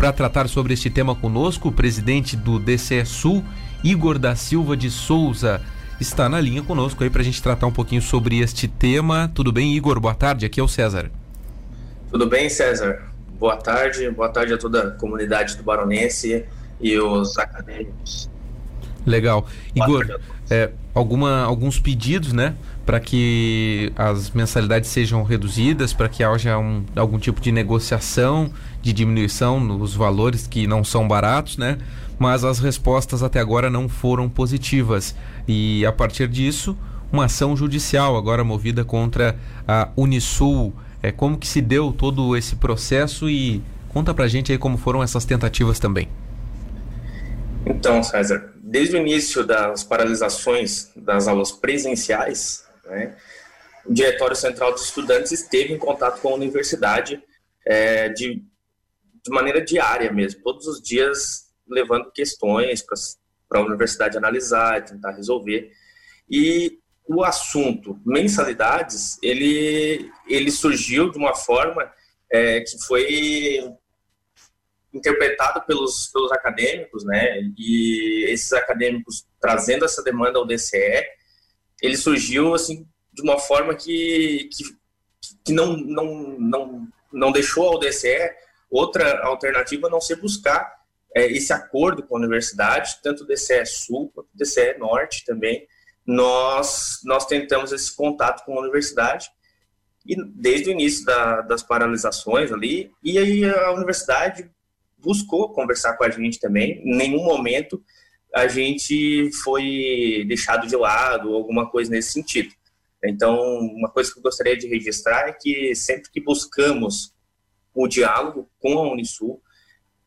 para tratar sobre este tema conosco, o presidente do DCE Sul, Igor da Silva de Souza, está na linha conosco aí para a gente tratar um pouquinho sobre este tema. Tudo bem, Igor? Boa tarde, aqui é o César. Tudo bem, César? Boa tarde, boa tarde a toda a comunidade do Baronense e os acadêmicos. Legal. Igor, é, alguma, alguns pedidos, né? Para que as mensalidades sejam reduzidas, para que haja um, algum tipo de negociação, de diminuição nos valores que não são baratos, né? Mas as respostas até agora não foram positivas. E a partir disso, uma ação judicial agora movida contra a Unisul. É, como que se deu todo esse processo e conta pra gente aí como foram essas tentativas também. Então, César, desde o início das paralisações das aulas presenciais, né, o Diretório Central dos Estudantes esteve em contato com a universidade é, de, de maneira diária mesmo, todos os dias levando questões para a universidade analisar, tentar resolver. E o assunto mensalidades, ele, ele surgiu de uma forma é, que foi interpretado pelos, pelos acadêmicos, né? E esses acadêmicos trazendo essa demanda ao DCE, ele surgiu assim de uma forma que, que, que não, não, não, não deixou ao DCE outra alternativa a não ser buscar é, esse acordo com a universidade, tanto o DCE Sul quanto o DCE Norte também. Nós, nós tentamos esse contato com a universidade e desde o início da, das paralisações ali, e aí a universidade buscou conversar com a gente também. Em nenhum momento a gente foi deixado de lado, alguma coisa nesse sentido. Então, uma coisa que eu gostaria de registrar é que sempre que buscamos o diálogo com a Unisul,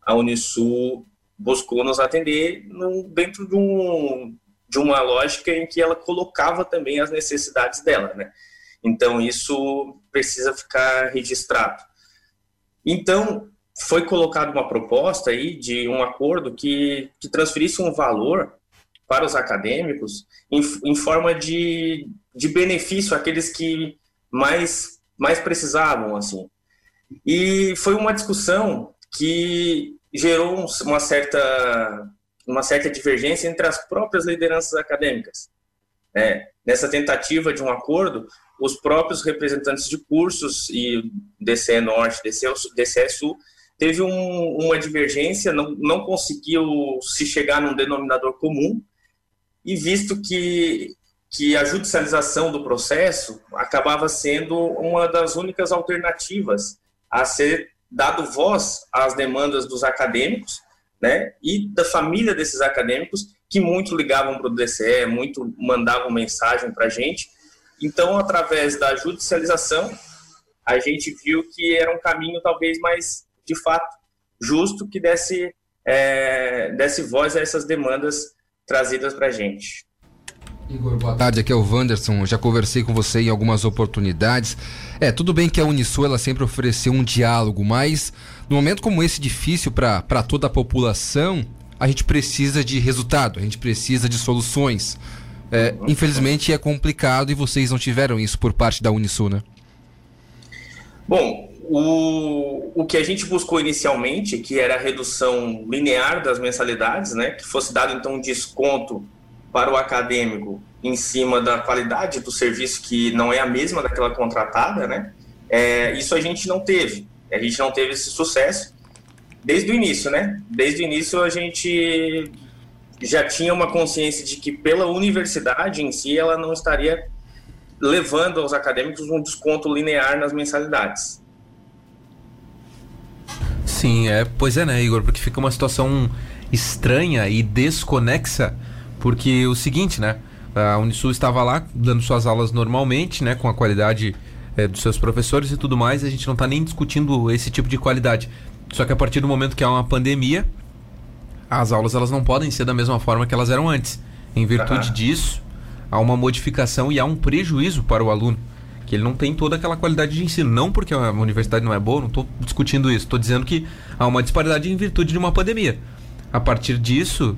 a Unisul buscou nos atender dentro de, um, de uma lógica em que ela colocava também as necessidades dela, né? Então, isso precisa ficar registrado. Então, foi colocada uma proposta aí de um acordo que, que transferisse um valor para os acadêmicos em, em forma de, de benefício àqueles que mais, mais precisavam, assim. E foi uma discussão que gerou uma certa, uma certa divergência entre as próprias lideranças acadêmicas. É, nessa tentativa de um acordo, os próprios representantes de cursos e DCE Norte, DCE, DCE Sul teve um, uma divergência, não, não conseguiu se chegar num denominador comum, e visto que, que a judicialização do processo acabava sendo uma das únicas alternativas a ser dado voz às demandas dos acadêmicos né, e da família desses acadêmicos, que muito ligavam para o DCE, muito mandavam mensagem para a gente. Então, através da judicialização, a gente viu que era um caminho talvez mais de fato justo que desse, é, desse voz a essas demandas trazidas para a gente. Igor, boa tarde, aqui é o Wanderson. Já conversei com você em algumas oportunidades. É, tudo bem que a Unisul ela sempre ofereceu um diálogo, mas no momento como esse difícil para toda a população, a gente precisa de resultado, a gente precisa de soluções. É, infelizmente é complicado e vocês não tiveram isso por parte da Unisul, né? Bom, o, o que a gente buscou inicialmente, que era a redução linear das mensalidades, né, que fosse dado então um desconto para o acadêmico em cima da qualidade do serviço que não é a mesma daquela contratada, né, é, isso a gente não teve. A gente não teve esse sucesso desde o início, né? Desde o início a gente já tinha uma consciência de que pela universidade em si ela não estaria levando aos acadêmicos um desconto linear nas mensalidades. Sim, é, pois é, né, Igor? Porque fica uma situação estranha e desconexa, porque o seguinte, né? A Unisul estava lá dando suas aulas normalmente, né, com a qualidade é, dos seus professores e tudo mais, e a gente não está nem discutindo esse tipo de qualidade. Só que a partir do momento que há uma pandemia, as aulas elas não podem ser da mesma forma que elas eram antes. Em virtude uhum. disso, há uma modificação e há um prejuízo para o aluno que ele não tem toda aquela qualidade de ensino. Não porque a universidade não é boa, não estou discutindo isso. Estou dizendo que há uma disparidade em virtude de uma pandemia. A partir disso,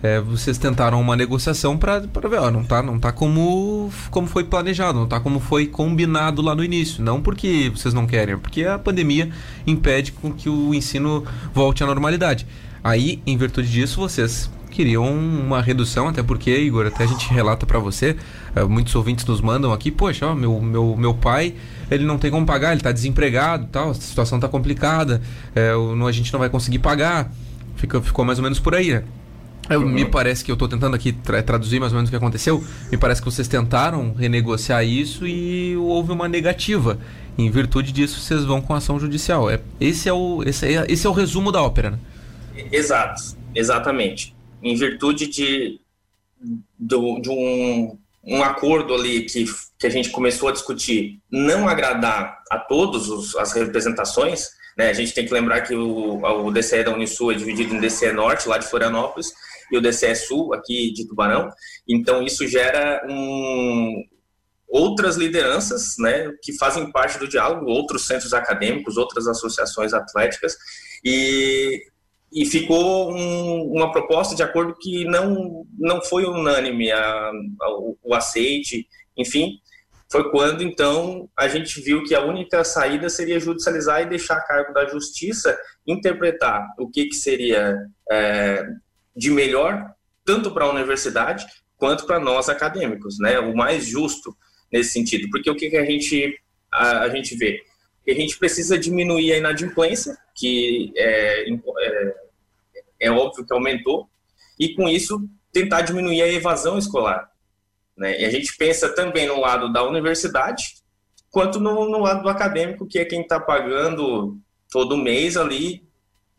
é, vocês tentaram uma negociação para ver, ó, não tá, não tá como, como foi planejado, não tá como foi combinado lá no início. Não porque vocês não querem, é porque a pandemia impede com que o ensino volte à normalidade. Aí, em virtude disso, vocês queriam uma redução, até porque, Igor, até a gente relata para você, é, muitos ouvintes nos mandam aqui, poxa, ó, meu, meu, meu pai, ele não tem como pagar, ele está desempregado, tal, a situação está complicada, é, a gente não vai conseguir pagar. Fica, ficou mais ou menos por aí, né? Eu. Me parece que eu estou tentando aqui tra traduzir mais ou menos o que aconteceu. Me parece que vocês tentaram renegociar isso e houve uma negativa. Em virtude disso, vocês vão com ação judicial. É, esse, é o, esse, é, esse é o resumo da ópera. Né? Exato, exatamente. Em virtude de, do, de um, um acordo ali que, que a gente começou a discutir não agradar a todas as representações, né? A gente tem que lembrar que o, o DCE da Unisul é dividido em DCE Norte, lá de Florianópolis, e o DCE Sul, aqui de Tubarão. Então, isso gera um, outras lideranças né, que fazem parte do diálogo, outros centros acadêmicos, outras associações atléticas, e, e ficou um, uma proposta de acordo que não, não foi unânime a, a, o, aceite, enfim, foi quando então a gente viu que a única saída seria judicializar e deixar a cargo da justiça interpretar o que, que seria é, de melhor tanto para a universidade quanto para nós acadêmicos, né? O mais justo nesse sentido, porque o que, que a gente a, a gente vê? Que a gente precisa diminuir a inadimplência, que é, é, é óbvio que aumentou, e com isso tentar diminuir a evasão escolar. Né? E a gente pensa também no lado da universidade, quanto no, no lado do acadêmico, que é quem está pagando todo mês ali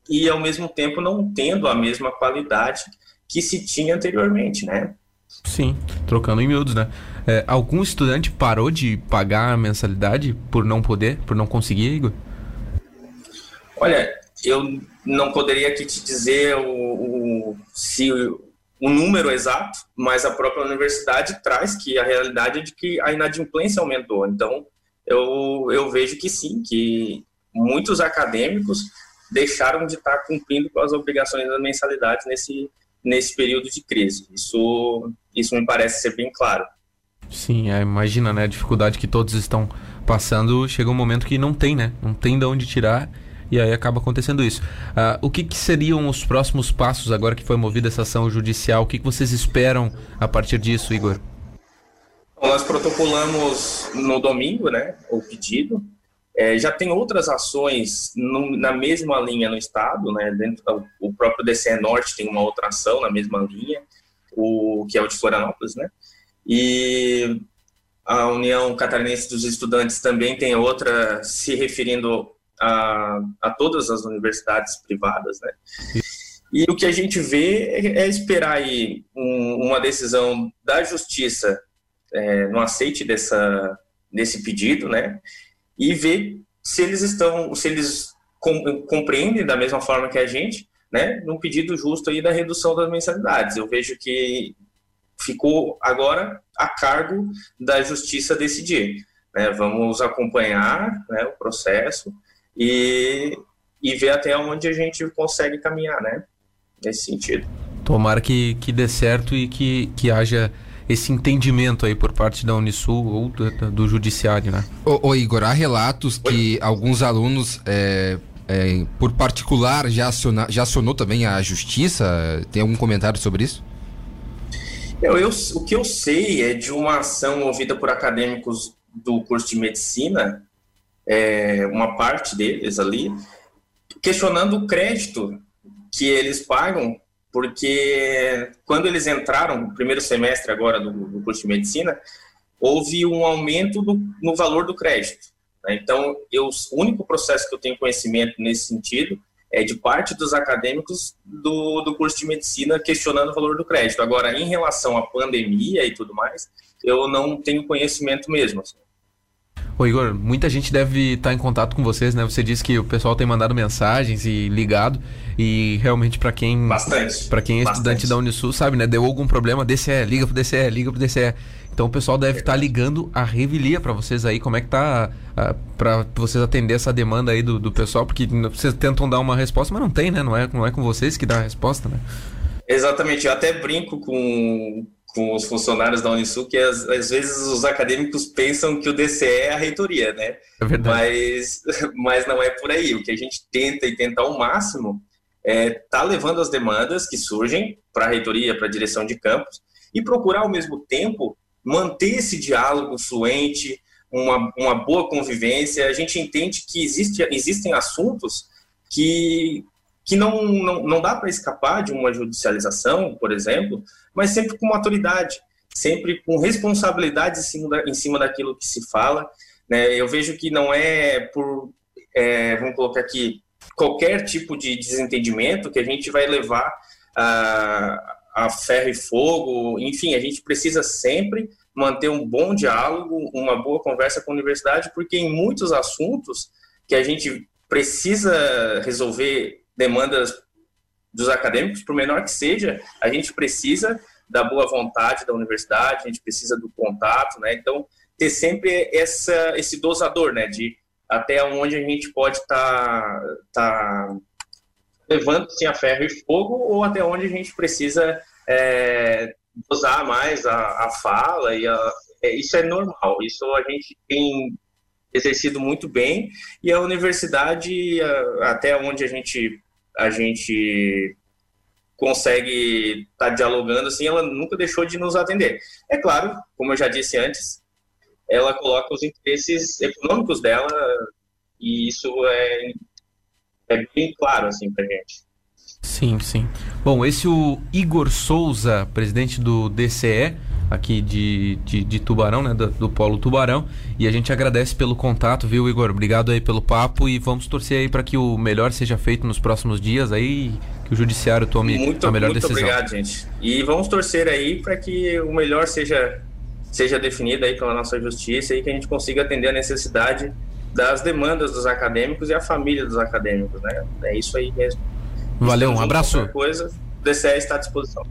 e, ao mesmo tempo, não tendo a mesma qualidade que se tinha anteriormente, né? Sim, trocando em miúdos, né? É, algum estudante parou de pagar a mensalidade por não poder, por não conseguir, Igor? Olha, eu não poderia aqui te dizer o, o se o número exato, mas a própria universidade traz que a realidade é de que a inadimplência aumentou. Então, eu, eu vejo que sim, que muitos acadêmicos deixaram de estar cumprindo com as obrigações das mensalidades nesse, nesse período de crise. Isso, isso me parece ser bem claro. Sim, é, imagina, né, a dificuldade que todos estão passando, chega um momento que não tem, né? Não tem de onde tirar e aí acaba acontecendo isso. Uh, o que, que, seriam os próximos passos agora que foi movida essa ação judicial? O que, que vocês esperam a partir disso, Igor? Nós protocolamos no domingo, né, o pedido. É, já tem outras ações no, na mesma linha no estado, né? Dentro o próprio DCE Norte tem uma outra ação na mesma linha, o que é o de Florianópolis, né? E a União Catarinense dos Estudantes também tem outra se referindo a, a todas as universidades privadas, né? E o que a gente vê é, é esperar aí um, uma decisão da justiça é, no aceite dessa, desse pedido, né? E ver se eles estão, se eles com, compreendem da mesma forma que a gente, né? Num pedido justo aí da redução das mensalidades. Eu vejo que ficou agora a cargo da justiça decidir. Né? Vamos acompanhar né, o processo e, e ver até onde a gente consegue caminhar, né? Nesse sentido. Tomara que, que dê certo e que, que haja esse entendimento aí por parte da Unisul ou do, do judiciário, né? Ô, ô, Igor, há relatos Oi? que alguns alunos, é, é, por particular, já, aciona, já acionou também a justiça? Tem algum comentário sobre isso? Eu, eu, o que eu sei é de uma ação movida por acadêmicos do curso de medicina é, uma parte deles ali, questionando o crédito que eles pagam, porque quando eles entraram no primeiro semestre agora do, do curso de medicina, houve um aumento do, no valor do crédito. Né? Então, eu, o único processo que eu tenho conhecimento nesse sentido é de parte dos acadêmicos do, do curso de medicina questionando o valor do crédito. Agora, em relação à pandemia e tudo mais, eu não tenho conhecimento mesmo. Ô Igor, muita gente deve estar em contato com vocês, né? Você disse que o pessoal tem mandado mensagens e ligado. E realmente, para quem. Bastante. Para quem é Bastante. estudante da Unisul, sabe, né? Deu algum problema, DCE, liga pro DCE, liga pro DCE. Então o pessoal deve estar ligando a revelia para vocês aí. Como é que tá para vocês atender essa demanda aí do, do pessoal? Porque vocês tentam dar uma resposta, mas não tem, né? Não é, não é com vocês que dá a resposta, né? Exatamente, eu até brinco com, com os funcionários da Unisul que às, às, vezes os acadêmicos pensam que o DCE é a reitoria, né? É verdade. Mas, mas não é por aí. O que a gente tenta e tenta ao máximo é tá levando as demandas que surgem para a reitoria, para a direção de campus e procurar ao mesmo tempo manter esse diálogo fluente, uma, uma boa convivência. A gente entende que existe, existem assuntos que, que não, não, não dá para escapar de uma judicialização, por exemplo, mas sempre com maturidade, sempre com responsabilidade em cima, da, em cima daquilo que se fala. Né? Eu vejo que não é por, é, vamos colocar aqui, qualquer tipo de desentendimento que a gente vai levar a, a ferro e fogo, enfim, a gente precisa sempre manter um bom diálogo, uma boa conversa com a universidade, porque em muitos assuntos que a gente precisa resolver demandas dos acadêmicos, por menor que seja, a gente precisa da boa vontade da universidade, a gente precisa do contato, né? Então, ter sempre essa, esse dosador, né? De até onde a gente pode estar tá, tá levando sim a ferro e fogo ou até onde a gente precisa é, dosar mais a, a fala e a, é, isso é normal, isso a gente tem exercido muito bem e a universidade até onde a gente a gente consegue estar tá dialogando assim, ela nunca deixou de nos atender. É claro, como eu já disse antes, ela coloca os interesses econômicos dela e isso é, é bem claro assim para gente. Sim, sim. Bom, esse é o Igor Souza, presidente do DCE, aqui de, de, de Tubarão, né? Do, do, Polo Tubarão. E a gente agradece pelo contato, viu, Igor? Obrigado aí pelo papo e vamos torcer aí para que o melhor seja feito nos próximos dias aí, que o judiciário tome muito, a melhor muito decisão. Muito obrigado, gente. E vamos torcer aí para que o melhor seja seja definido aí pela nossa justiça e que a gente consiga atender a necessidade das demandas dos acadêmicos e a família dos acadêmicos, né? É isso aí mesmo. Valeu, um abraço. Coisa, o DCE está à disposição.